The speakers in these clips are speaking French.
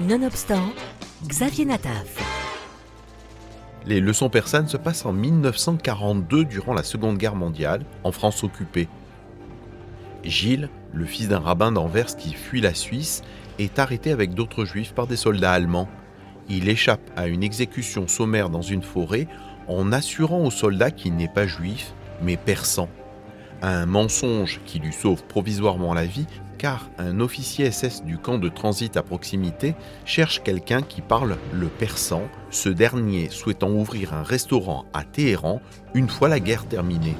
Nonobstant, Xavier Nataf. Les leçons persanes se passent en 1942 durant la Seconde Guerre mondiale, en France occupée. Gilles, le fils d'un rabbin d'Anvers qui fuit la Suisse, est arrêté avec d'autres juifs par des soldats allemands. Il échappe à une exécution sommaire dans une forêt en assurant aux soldats qu'il n'est pas juif, mais persan. Un mensonge qui lui sauve provisoirement la vie car un officier SS du camp de transit à proximité cherche quelqu'un qui parle le persan, ce dernier souhaitant ouvrir un restaurant à Téhéran une fois la guerre terminée.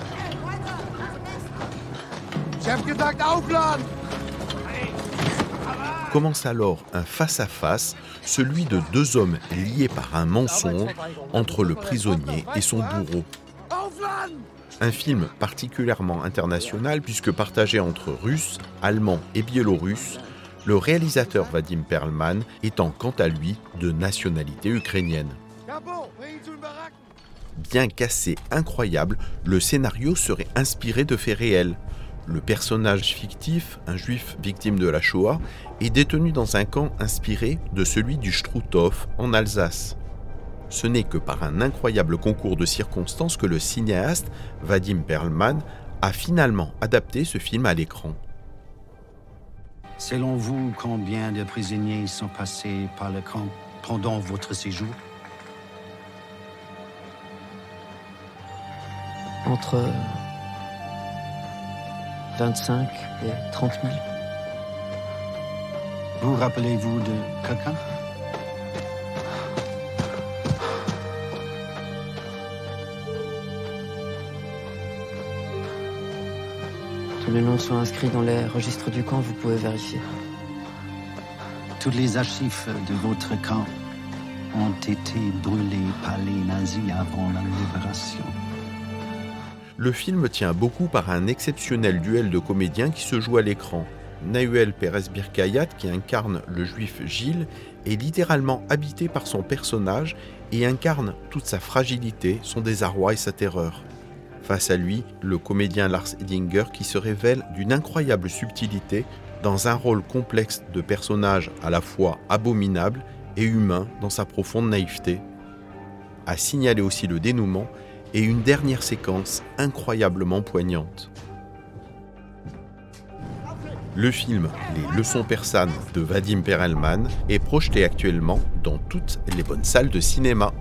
Commence alors un face-à-face, celui de deux hommes liés par un mensonge entre le prisonnier et son bourreau. Un film particulièrement international puisque partagé entre Russes, Allemands et Biélorusses, le réalisateur Vadim Perlman étant quant à lui de nationalité ukrainienne. Bien qu'assez incroyable, le scénario serait inspiré de faits réels. Le personnage fictif, un juif victime de la Shoah, est détenu dans un camp inspiré de celui du Struthof en Alsace ce n'est que par un incroyable concours de circonstances que le cinéaste Vadim Perlman a finalement adapté ce film à l'écran. Selon vous, combien de prisonniers sont passés par le camp pendant votre séjour? Entre 25 et 30 000. Vous rappelez-vous de quelqu'un? Que les noms soient inscrits dans les registres du camp, vous pouvez vérifier. Toutes les archives de votre camp ont été brûlées par les nazis avant la libération. Le film tient beaucoup par un exceptionnel duel de comédiens qui se joue à l'écran. Nahuel Pérez Birkayat, qui incarne le juif Gilles, est littéralement habité par son personnage et incarne toute sa fragilité, son désarroi et sa terreur. Face à lui, le comédien Lars Edinger qui se révèle d'une incroyable subtilité dans un rôle complexe de personnage à la fois abominable et humain dans sa profonde naïveté. A signaler aussi le dénouement et une dernière séquence incroyablement poignante. Le film Les leçons persanes de Vadim Perelman est projeté actuellement dans toutes les bonnes salles de cinéma.